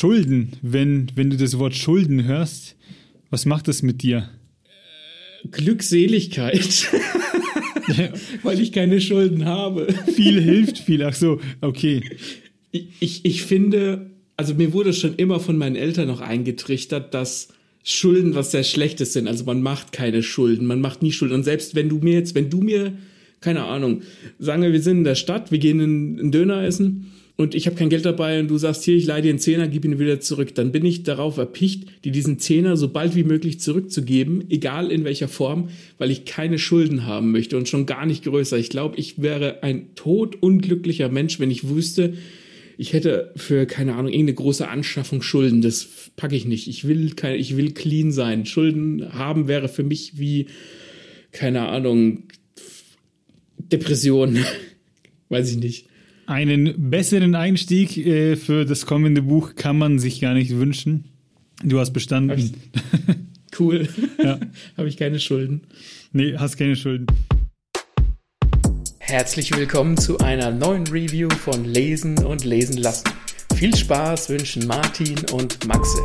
Schulden, wenn, wenn du das Wort Schulden hörst, was macht das mit dir? Glückseligkeit. Weil ich keine Schulden habe. Viel hilft viel. Ach so, okay. Ich, ich, ich finde, also mir wurde schon immer von meinen Eltern noch eingetrichtert, dass Schulden was sehr Schlechtes sind. Also man macht keine Schulden, man macht nie Schulden. Und selbst wenn du mir jetzt, wenn du mir, keine Ahnung, sagen wir, wir sind in der Stadt, wir gehen einen Döner essen und ich habe kein Geld dabei und du sagst, hier, ich leih dir einen Zehner, gib ihn wieder zurück, dann bin ich darauf erpicht, dir diesen Zehner so bald wie möglich zurückzugeben, egal in welcher Form, weil ich keine Schulden haben möchte und schon gar nicht größer. Ich glaube, ich wäre ein todunglücklicher Mensch, wenn ich wüsste, ich hätte für, keine Ahnung, irgendeine große Anschaffung Schulden. Das packe ich nicht. Ich will, keine, ich will clean sein. Schulden haben wäre für mich wie, keine Ahnung, Depression. Weiß ich nicht. Einen besseren Einstieg äh, für das kommende Buch kann man sich gar nicht wünschen. Du hast bestanden. cool. Ja. Habe ich keine Schulden. Nee, hast keine Schulden. Herzlich willkommen zu einer neuen Review von Lesen und Lesen lassen. Viel Spaß wünschen Martin und Maxe.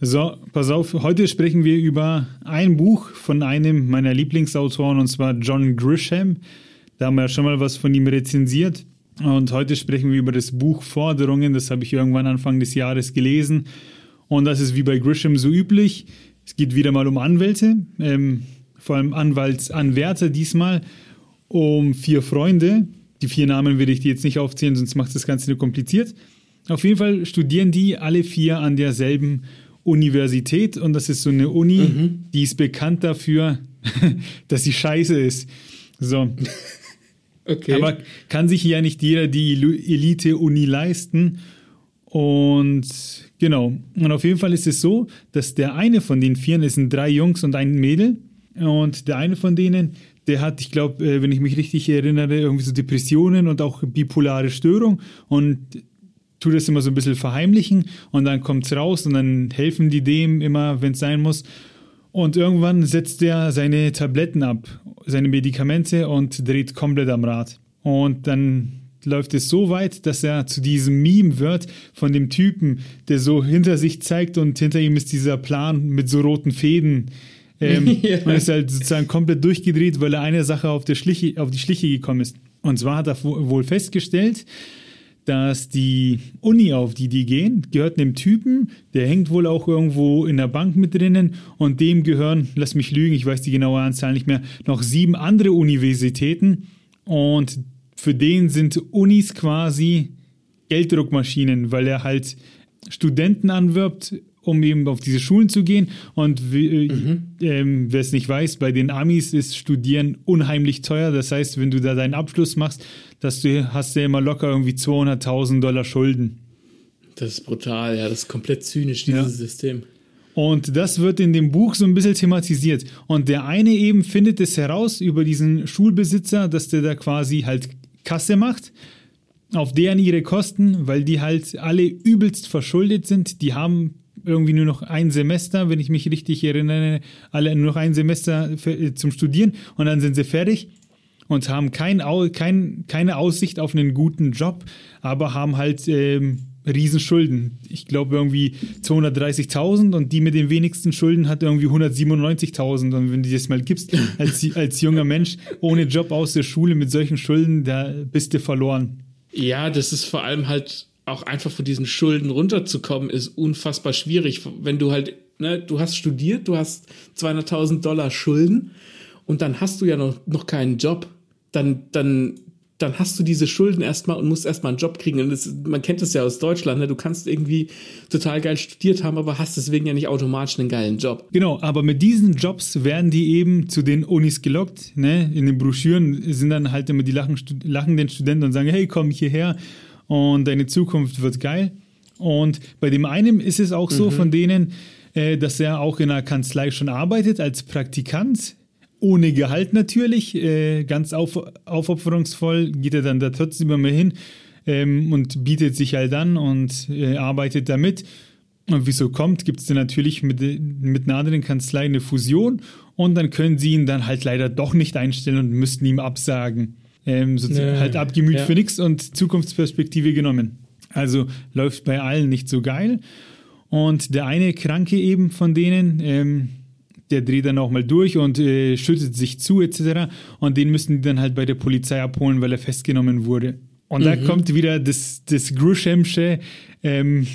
So, pass auf, heute sprechen wir über ein Buch von einem meiner Lieblingsautoren und zwar John Grisham. Da haben wir ja schon mal was von ihm rezensiert. Und heute sprechen wir über das Buch Forderungen. Das habe ich irgendwann Anfang des Jahres gelesen. Und das ist wie bei Grisham so üblich. Es geht wieder mal um Anwälte, ähm, vor allem Anwaltsanwärter diesmal, um vier Freunde. Die vier Namen will ich dir jetzt nicht aufzählen, sonst macht das Ganze nur kompliziert. Auf jeden Fall studieren die alle vier an derselben Universität und das ist so eine Uni, mhm. die ist bekannt dafür, dass sie scheiße ist. So. Okay. Aber kann sich ja nicht jeder die Elite-Uni leisten. Und genau. Und auf jeden Fall ist es so, dass der eine von den vier, es sind drei Jungs und ein Mädel, und der eine von denen, der hat, ich glaube, äh, wenn ich mich richtig erinnere, irgendwie so Depressionen und auch bipolare Störung. Und tut das immer so ein bisschen verheimlichen und dann kommt es raus und dann helfen die dem immer, wenn es sein muss. Und irgendwann setzt er seine Tabletten ab, seine Medikamente und dreht komplett am Rad. Und dann läuft es so weit, dass er zu diesem Meme wird von dem Typen, der so hinter sich zeigt und hinter ihm ist dieser Plan mit so roten Fäden. Ähm, ja. Und ist halt sozusagen komplett durchgedreht, weil er einer Sache auf, der Schliche, auf die Schliche gekommen ist. Und zwar hat er wohl festgestellt, dass die Uni, auf die die gehen, gehört einem Typen, der hängt wohl auch irgendwo in der Bank mit drinnen und dem gehören, lass mich lügen, ich weiß die genaue Anzahl nicht mehr, noch sieben andere Universitäten und für den sind Unis quasi Gelddruckmaschinen, weil er halt Studenten anwirbt, um eben auf diese Schulen zu gehen. Und äh, mhm. ähm, wer es nicht weiß, bei den Amis ist Studieren unheimlich teuer. Das heißt, wenn du da deinen Abschluss machst, dass du hast du immer locker irgendwie 200.000 Dollar Schulden. Das ist brutal, ja, das ist komplett zynisch, dieses ja. System. Und das wird in dem Buch so ein bisschen thematisiert. Und der eine eben findet es heraus über diesen Schulbesitzer, dass der da quasi halt Kasse macht, auf deren ihre Kosten, weil die halt alle übelst verschuldet sind. Die haben irgendwie nur noch ein Semester, wenn ich mich richtig erinnere, alle nur noch ein Semester zum Studieren und dann sind sie fertig und haben kein, kein, keine Aussicht auf einen guten Job, aber haben halt ähm, Riesenschulden. Ich glaube irgendwie 230.000 und die mit den wenigsten Schulden hat irgendwie 197.000. Und wenn du das mal gibst, als, als junger Mensch ohne Job aus der Schule mit solchen Schulden, da bist du verloren. Ja, das ist vor allem halt auch einfach von diesen Schulden runterzukommen, ist unfassbar schwierig. Wenn du halt, ne, du hast studiert, du hast 200.000 Dollar Schulden und dann hast du ja noch, noch keinen Job dann, dann, dann hast du diese Schulden erstmal und musst erstmal einen Job kriegen. Und das, man kennt es ja aus Deutschland, ne? du kannst irgendwie total geil studiert haben, aber hast deswegen ja nicht automatisch einen geilen Job. Genau, aber mit diesen Jobs werden die eben zu den Unis gelockt. Ne? In den Broschüren sind dann halt immer die lachen, lachenden Studenten und sagen, hey, komm hierher und deine Zukunft wird geil. Und bei dem einen ist es auch so mhm. von denen, äh, dass er auch in einer Kanzlei schon arbeitet als Praktikant ohne Gehalt natürlich, äh, ganz auf, aufopferungsvoll, geht er dann da trotzdem immer hin ähm, und bietet sich halt an und äh, arbeitet damit. Und wieso kommt, gibt es dann natürlich mit, mit einer anderen Kanzlei eine Fusion und dann können sie ihn dann halt leider doch nicht einstellen und müssten ihm absagen. Ähm, so ja, halt abgemüht ja. für nichts und Zukunftsperspektive genommen. Also läuft bei allen nicht so geil. Und der eine Kranke eben von denen, ähm, der dreht dann auch mal durch und äh, schüttet sich zu etc. Und den müssen die dann halt bei der Polizei abholen, weil er festgenommen wurde. Und mhm. da kommt wieder das, das Grushamsche ähm,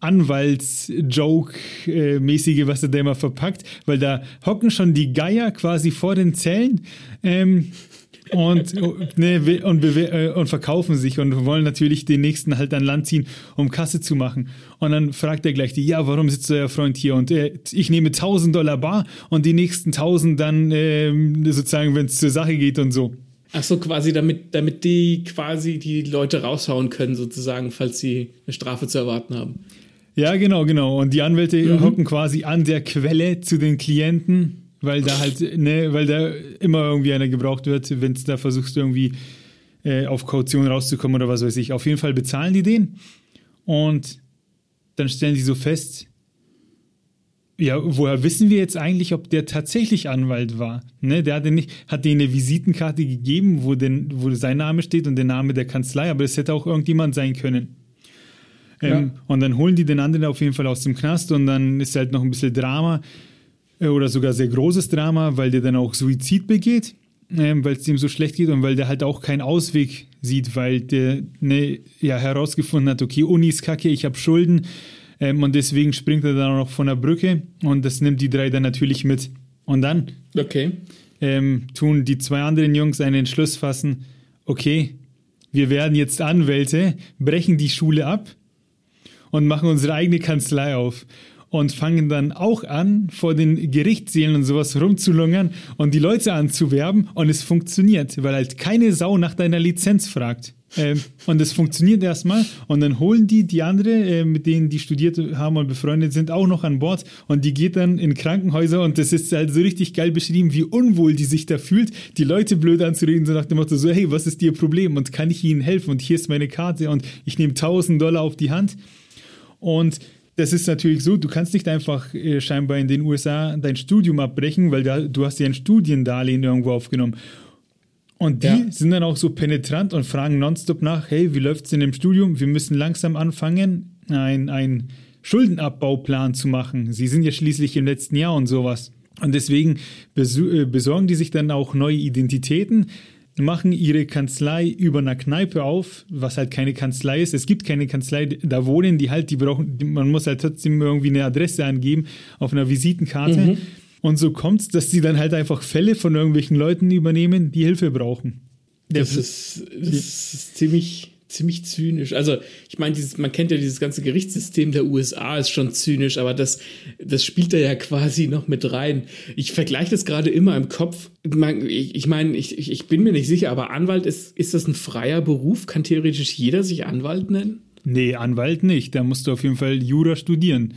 Anwalts-Joke-mäßige, was er da immer verpackt, weil da hocken schon die Geier quasi vor den Zellen ähm, und, ne, und, äh, und verkaufen sich und wollen natürlich den nächsten halt an Land ziehen, um Kasse zu machen. Und dann fragt er gleich die, ja, warum sitzt euer Freund hier? Und äh, ich nehme 1000 Dollar bar und die nächsten 1000 dann äh, sozusagen, wenn es zur Sache geht und so. Ach so, quasi, damit, damit die quasi die Leute raushauen können, sozusagen, falls sie eine Strafe zu erwarten haben. Ja, genau, genau. Und die Anwälte mhm. hocken quasi an der Quelle zu den Klienten, weil da halt, ne, weil da immer irgendwie einer gebraucht wird, wenn du da versuchst, irgendwie äh, auf Kaution rauszukommen oder was weiß ich. Auf jeden Fall bezahlen die den und dann stellen die so fest, ja, woher wissen wir jetzt eigentlich, ob der tatsächlich Anwalt war? Ne, der hatte nicht, hat denen eine Visitenkarte gegeben, wo, denn, wo sein Name steht und der Name der Kanzlei, aber es hätte auch irgendjemand sein können. Ähm, ja. Und dann holen die den anderen auf jeden Fall aus dem Knast und dann ist halt noch ein bisschen Drama oder sogar sehr großes Drama, weil der dann auch Suizid begeht, ähm, weil es ihm so schlecht geht und weil der halt auch keinen Ausweg sieht, weil der ne, ja herausgefunden hat, okay, Uni ist kacke, ich habe Schulden ähm, und deswegen springt er dann auch noch von der Brücke und das nimmt die drei dann natürlich mit. Und dann okay. ähm, tun die zwei anderen Jungs einen Entschluss fassen, okay, wir werden jetzt Anwälte, brechen die Schule ab und machen unsere eigene Kanzlei auf und fangen dann auch an, vor den Gerichtssälen und sowas rumzulungern und die Leute anzuwerben und es funktioniert, weil halt keine Sau nach deiner Lizenz fragt. Ähm, und es funktioniert erstmal und dann holen die die andere, äh, mit denen die studiert haben und befreundet sind, auch noch an Bord und die geht dann in Krankenhäuser und das ist halt so richtig geil beschrieben, wie unwohl die sich da fühlt, die Leute blöd anzureden, so nach dem Motto so, hey, was ist ihr Problem und kann ich ihnen helfen und hier ist meine Karte und ich nehme 1000 Dollar auf die Hand und das ist natürlich so, du kannst nicht einfach äh, scheinbar in den USA dein Studium abbrechen, weil da, du hast ja ein Studiendarlehen irgendwo aufgenommen. Und die ja. sind dann auch so penetrant und fragen nonstop nach, hey, wie läuft es in dem Studium? Wir müssen langsam anfangen, einen Schuldenabbauplan zu machen. Sie sind ja schließlich im letzten Jahr und sowas. Und deswegen äh, besorgen die sich dann auch neue Identitäten, machen ihre Kanzlei über einer Kneipe auf, was halt keine Kanzlei ist. Es gibt keine Kanzlei, da wohnen die halt, die brauchen, man muss halt trotzdem irgendwie eine Adresse angeben auf einer Visitenkarte. Mhm. Und so kommt es, dass sie dann halt einfach Fälle von irgendwelchen Leuten übernehmen, die Hilfe brauchen. Das, ist, das ist ziemlich ziemlich zynisch. Also, ich meine, man kennt ja dieses ganze Gerichtssystem der USA ist schon zynisch, aber das, das spielt da ja quasi noch mit rein. Ich vergleiche das gerade immer im Kopf. Ich meine, ich, ich bin mir nicht sicher, aber Anwalt ist, ist das ein freier Beruf? Kann theoretisch jeder sich Anwalt nennen? Nee, Anwalt nicht. Da musst du auf jeden Fall Jura studieren.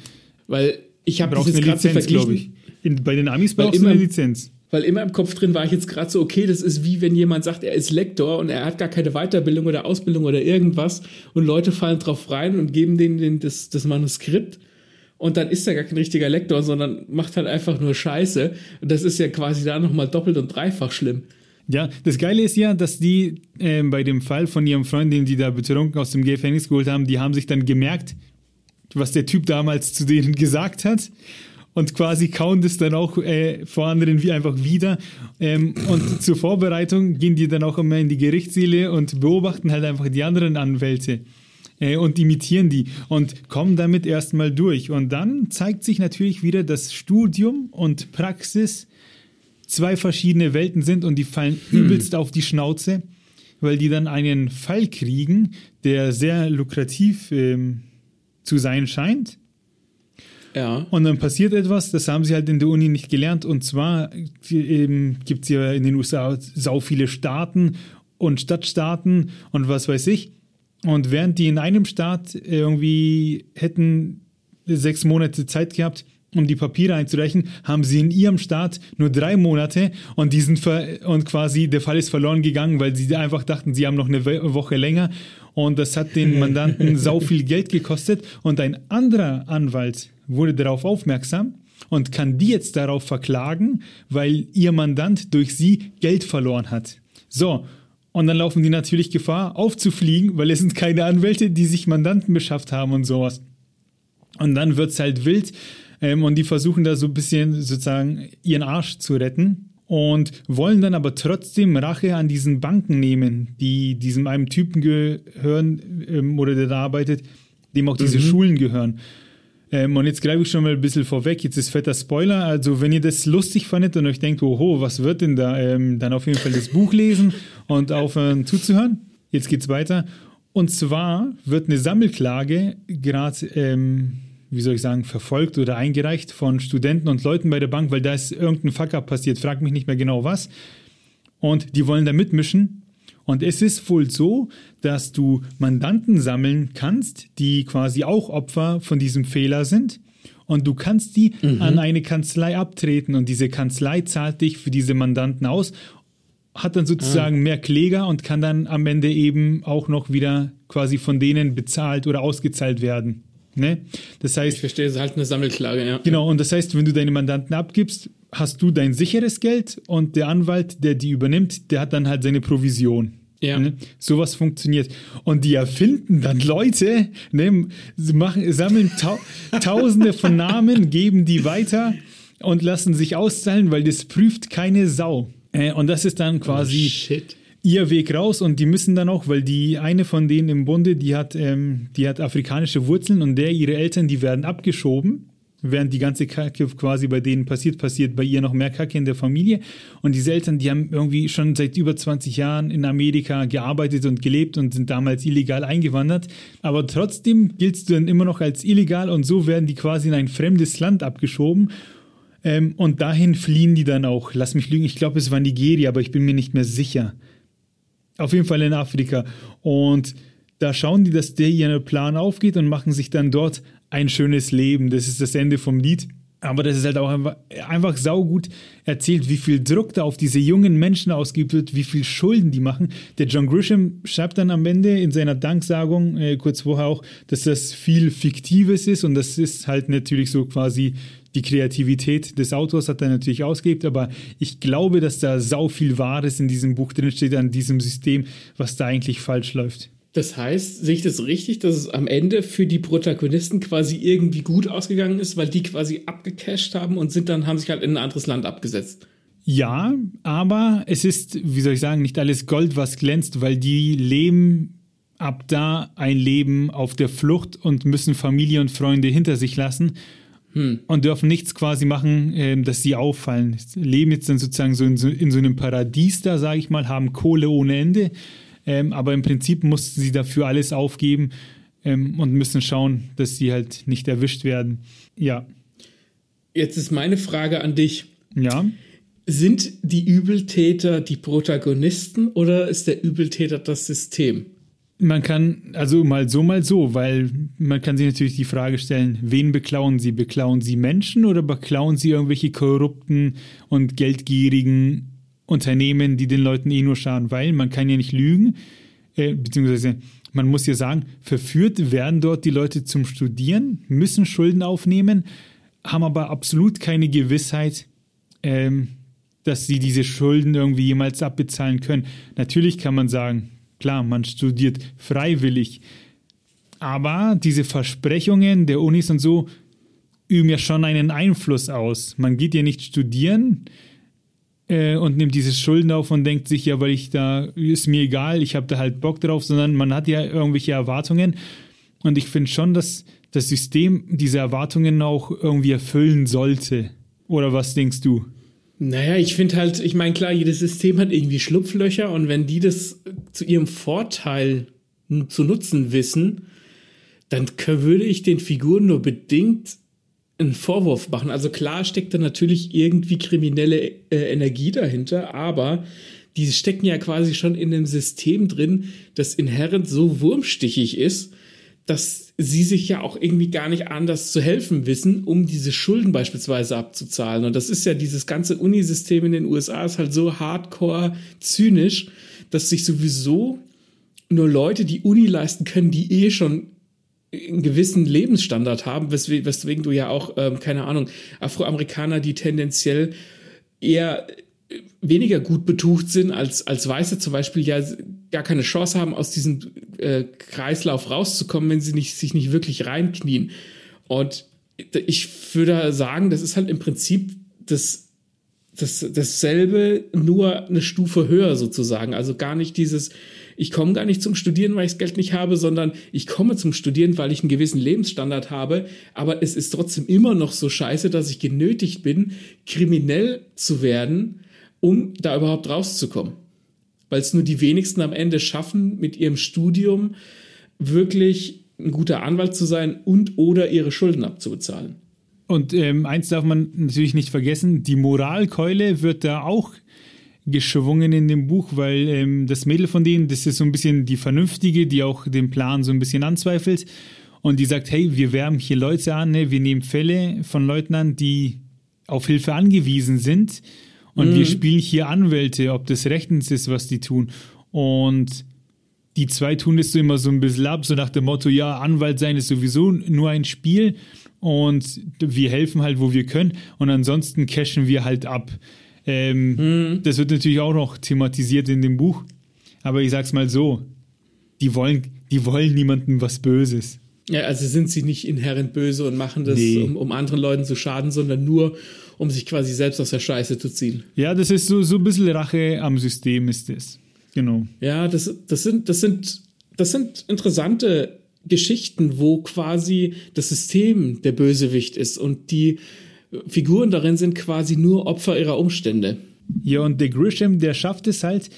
Weil ich habe das jetzt gerade verglichen. In, bei den Amis brauchst du eine Lizenz weil immer im Kopf drin war ich jetzt gerade so, okay, das ist wie wenn jemand sagt, er ist Lektor und er hat gar keine Weiterbildung oder Ausbildung oder irgendwas und Leute fallen drauf rein und geben denen den, das, das Manuskript und dann ist er gar kein richtiger Lektor, sondern macht halt einfach nur Scheiße und das ist ja quasi da nochmal doppelt und dreifach schlimm. Ja, das Geile ist ja, dass die äh, bei dem Fall von ihrem Freund, den die da betrunken aus dem Gefängnis geholt haben, die haben sich dann gemerkt, was der Typ damals zu denen gesagt hat und quasi kauen das dann auch äh, vor anderen wie einfach wieder. Ähm, und zur Vorbereitung gehen die dann auch immer in die Gerichtssäle und beobachten halt einfach die anderen Anwälte äh, und imitieren die und kommen damit erstmal durch. Und dann zeigt sich natürlich wieder, dass Studium und Praxis zwei verschiedene Welten sind und die fallen hm. übelst auf die Schnauze, weil die dann einen Fall kriegen, der sehr lukrativ ähm, zu sein scheint ja. Und dann passiert etwas, das haben sie halt in der Uni nicht gelernt. Und zwar gibt es ja in den USA sau viele Staaten und Stadtstaaten und was weiß ich. Und während die in einem Staat irgendwie hätten sechs Monate Zeit gehabt, um die Papiere einzureichen, haben sie in ihrem Staat nur drei Monate und die sind und quasi der Fall ist verloren gegangen, weil sie einfach dachten, sie haben noch eine Woche länger und das hat den Mandanten sau viel Geld gekostet und ein anderer Anwalt wurde darauf aufmerksam und kann die jetzt darauf verklagen, weil ihr Mandant durch sie Geld verloren hat. So, und dann laufen die natürlich Gefahr, aufzufliegen, weil es sind keine Anwälte, die sich Mandanten beschafft haben und sowas. Und dann wird es halt wild ähm, und die versuchen da so ein bisschen sozusagen ihren Arsch zu retten und wollen dann aber trotzdem Rache an diesen Banken nehmen, die diesem einem Typen gehören ähm, oder der da arbeitet, dem auch diese mhm. Schulen gehören. Ähm, und jetzt greife ich schon mal ein bisschen vorweg. Jetzt ist fetter Spoiler. Also, wenn ihr das lustig fandet und euch denkt, oho, was wird denn da? Ähm, dann auf jeden Fall das Buch lesen und aufhören zuzuhören. Jetzt geht's weiter. Und zwar wird eine Sammelklage gerade, ähm, wie soll ich sagen, verfolgt oder eingereicht von Studenten und Leuten bei der Bank, weil da ist irgendein Fuck-up passiert. Frag mich nicht mehr genau was. Und die wollen da mitmischen und es ist wohl so, dass du Mandanten sammeln kannst, die quasi auch Opfer von diesem Fehler sind. Und du kannst die mhm. an eine Kanzlei abtreten und diese Kanzlei zahlt dich für diese Mandanten aus, hat dann sozusagen ah. mehr Kläger und kann dann am Ende eben auch noch wieder quasi von denen bezahlt oder ausgezahlt werden. Ne? Das heißt, ich verstehe, es ist halt eine Sammelklage, ja. Genau, und das heißt, wenn du deine Mandanten abgibst, hast du dein sicheres Geld und der Anwalt, der die übernimmt, der hat dann halt seine Provision. Ja. Ne? Sowas funktioniert. Und die erfinden dann Leute, ne, sie machen, sammeln tau tausende von Namen, geben die weiter und lassen sich auszahlen, weil das prüft keine Sau. Äh, und das ist dann quasi oh, ihr Weg raus und die müssen dann auch, weil die eine von denen im Bunde, die hat, ähm, die hat afrikanische Wurzeln und der, ihre Eltern, die werden abgeschoben während die ganze Kacke quasi bei denen passiert, passiert bei ihr noch mehr Kacke in der Familie. Und diese Eltern, die haben irgendwie schon seit über 20 Jahren in Amerika gearbeitet und gelebt und sind damals illegal eingewandert. Aber trotzdem giltst du dann immer noch als illegal und so werden die quasi in ein fremdes Land abgeschoben. Ähm, und dahin fliehen die dann auch. Lass mich lügen, ich glaube, es war Nigeria, aber ich bin mir nicht mehr sicher. Auf jeden Fall in Afrika. Und da schauen die, dass der ihren Plan aufgeht und machen sich dann dort ein schönes Leben. Das ist das Ende vom Lied. Aber das ist halt auch einfach, einfach saugut erzählt, wie viel Druck da auf diese jungen Menschen ausgeübt wird, wie viel Schulden die machen. Der John Grisham schreibt dann am Ende in seiner Danksagung, äh, kurz vorher auch, dass das viel Fiktives ist und das ist halt natürlich so quasi die Kreativität des Autors hat er natürlich ausgeübt, aber ich glaube, dass da sau viel Wahres in diesem Buch drinsteht, an diesem System, was da eigentlich falsch läuft. Das heißt, sehe ich das richtig, dass es am Ende für die Protagonisten quasi irgendwie gut ausgegangen ist, weil die quasi abgecasht haben und sind dann, haben sich halt in ein anderes Land abgesetzt? Ja, aber es ist, wie soll ich sagen, nicht alles Gold, was glänzt, weil die leben ab da ein Leben auf der Flucht und müssen Familie und Freunde hinter sich lassen hm. und dürfen nichts quasi machen, äh, dass sie auffallen. Leben jetzt dann sozusagen so in, so in so einem Paradies da, sage ich mal, haben Kohle ohne Ende ähm, aber im Prinzip mussten sie dafür alles aufgeben ähm, und müssen schauen, dass sie halt nicht erwischt werden. Ja. Jetzt ist meine Frage an dich. Ja. Sind die Übeltäter die Protagonisten oder ist der Übeltäter das System? Man kann, also mal so, mal so, weil man kann sich natürlich die Frage stellen, wen beklauen sie? Beklauen sie Menschen oder beklauen sie irgendwelche korrupten und geldgierigen Unternehmen, die den Leuten eh nur schaden, weil man kann ja nicht lügen, äh, beziehungsweise man muss ja sagen, verführt werden dort die Leute zum Studieren, müssen Schulden aufnehmen, haben aber absolut keine Gewissheit, ähm, dass sie diese Schulden irgendwie jemals abbezahlen können. Natürlich kann man sagen, klar, man studiert freiwillig, aber diese Versprechungen der Unis und so üben ja schon einen Einfluss aus. Man geht ja nicht studieren, äh, und nimmt diese Schulden auf und denkt sich, ja, weil ich da, ist mir egal, ich habe da halt Bock drauf, sondern man hat ja irgendwelche Erwartungen. Und ich finde schon, dass das System diese Erwartungen auch irgendwie erfüllen sollte. Oder was denkst du? Naja, ich finde halt, ich meine, klar, jedes System hat irgendwie Schlupflöcher und wenn die das zu ihrem Vorteil zu nutzen wissen, dann würde ich den Figuren nur bedingt einen Vorwurf machen. Also klar steckt da natürlich irgendwie kriminelle äh, Energie dahinter, aber die stecken ja quasi schon in einem System drin, das inhärent so wurmstichig ist, dass sie sich ja auch irgendwie gar nicht anders zu helfen wissen, um diese Schulden beispielsweise abzuzahlen. Und das ist ja dieses ganze Unisystem in den USA ist halt so hardcore zynisch, dass sich sowieso nur Leute die Uni leisten können, die eh schon einen gewissen Lebensstandard haben, weswegen, weswegen du ja auch, ähm, keine Ahnung, Afroamerikaner, die tendenziell eher weniger gut betucht sind als, als Weiße zum Beispiel ja gar keine Chance haben, aus diesem äh, Kreislauf rauszukommen, wenn sie nicht, sich nicht wirklich reinknien. Und ich würde sagen, das ist halt im Prinzip das, das, dasselbe, nur eine Stufe höher sozusagen. Also gar nicht dieses, ich komme gar nicht zum Studieren, weil ich das Geld nicht habe, sondern ich komme zum Studieren, weil ich einen gewissen Lebensstandard habe. Aber es ist trotzdem immer noch so scheiße, dass ich genötigt bin, kriminell zu werden, um da überhaupt rauszukommen. Weil es nur die wenigsten am Ende schaffen, mit ihrem Studium wirklich ein guter Anwalt zu sein und oder ihre Schulden abzubezahlen. Und ähm, eins darf man natürlich nicht vergessen, die Moralkeule wird da auch geschwungen in dem Buch, weil ähm, das Mädel von denen, das ist so ein bisschen die Vernünftige, die auch den Plan so ein bisschen anzweifelt und die sagt, hey, wir werben hier Leute an, ne? wir nehmen Fälle von Leuten an, die auf Hilfe angewiesen sind und mhm. wir spielen hier Anwälte, ob das rechtens ist, was die tun. Und die zwei tun das so immer so ein bisschen ab, so nach dem Motto, ja, Anwalt sein ist sowieso nur ein Spiel und wir helfen halt, wo wir können und ansonsten cashen wir halt ab. Ähm, mhm. Das wird natürlich auch noch thematisiert in dem Buch, aber ich sag's mal so, die wollen, die wollen niemandem was Böses. Ja, also sind sie nicht inhärent böse und machen das, nee. um, um anderen Leuten zu schaden, sondern nur, um sich quasi selbst aus der Scheiße zu ziehen. Ja, das ist so, so ein bisschen Rache am System ist das. Genau. Ja, das, das, sind, das, sind, das sind interessante Geschichten, wo quasi das System der Bösewicht ist und die Figuren darin sind quasi nur Opfer ihrer Umstände. Ja, und der Grisham, der schafft es halt,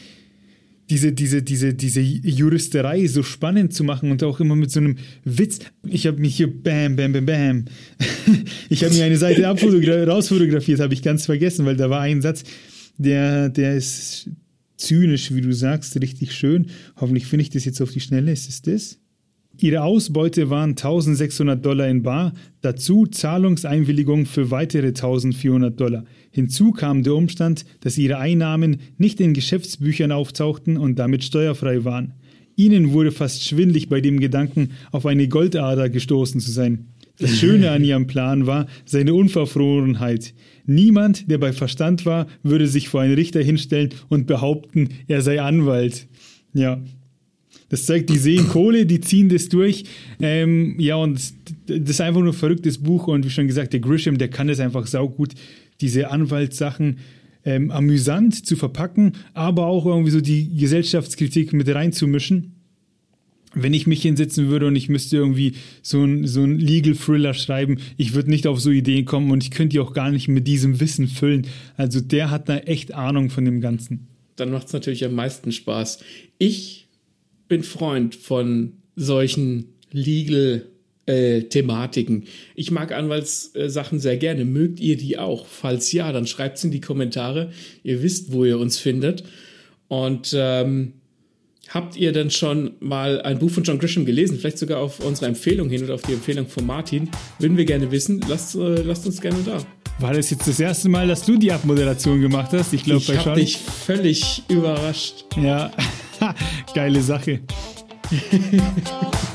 diese, diese, diese, diese Juristerei so spannend zu machen und auch immer mit so einem Witz. Ich habe mich hier bam, bam, bam, bam. ich habe mir eine Seite rausfotografiert, habe ich ganz vergessen, weil da war ein Satz, der, der ist zynisch, wie du sagst, richtig schön. Hoffentlich finde ich das jetzt auf die Schnelle. Ist es das? Ihre Ausbeute waren 1600 Dollar in Bar, dazu Zahlungseinwilligung für weitere 1400 Dollar. Hinzu kam der Umstand, dass ihre Einnahmen nicht in Geschäftsbüchern auftauchten und damit steuerfrei waren. Ihnen wurde fast schwindlig bei dem Gedanken, auf eine Goldader gestoßen zu sein. Das Schöne an ihrem Plan war seine Unverfrorenheit. Niemand, der bei Verstand war, würde sich vor einen Richter hinstellen und behaupten, er sei Anwalt. Ja, das zeigt, die sehen Kohle, die ziehen das durch. Ähm, ja, und das ist einfach nur ein verrücktes Buch. Und wie schon gesagt, der Grisham, der kann das einfach saugut, diese Anwaltssachen ähm, amüsant zu verpacken, aber auch irgendwie so die Gesellschaftskritik mit reinzumischen. Wenn ich mich hinsetzen würde und ich müsste irgendwie so ein, so ein Legal Thriller schreiben, ich würde nicht auf so Ideen kommen und ich könnte die auch gar nicht mit diesem Wissen füllen. Also der hat da echt Ahnung von dem Ganzen. Dann macht es natürlich am meisten Spaß. Ich bin Freund von solchen Legal äh, Thematiken. Ich mag Anwaltssachen sehr gerne. Mögt ihr die auch? Falls ja, dann schreibt es in die Kommentare. Ihr wisst, wo ihr uns findet. Und ähm, habt ihr denn schon mal ein Buch von John Grisham gelesen? Vielleicht sogar auf unsere Empfehlung hin oder auf die Empfehlung von Martin. Würden wir gerne wissen. Lasst, äh, lasst uns gerne da. War das jetzt das erste Mal, dass du die Abmoderation gemacht hast? Ich glaube, Ich habe dich völlig überrascht. Ja. Geile Sache.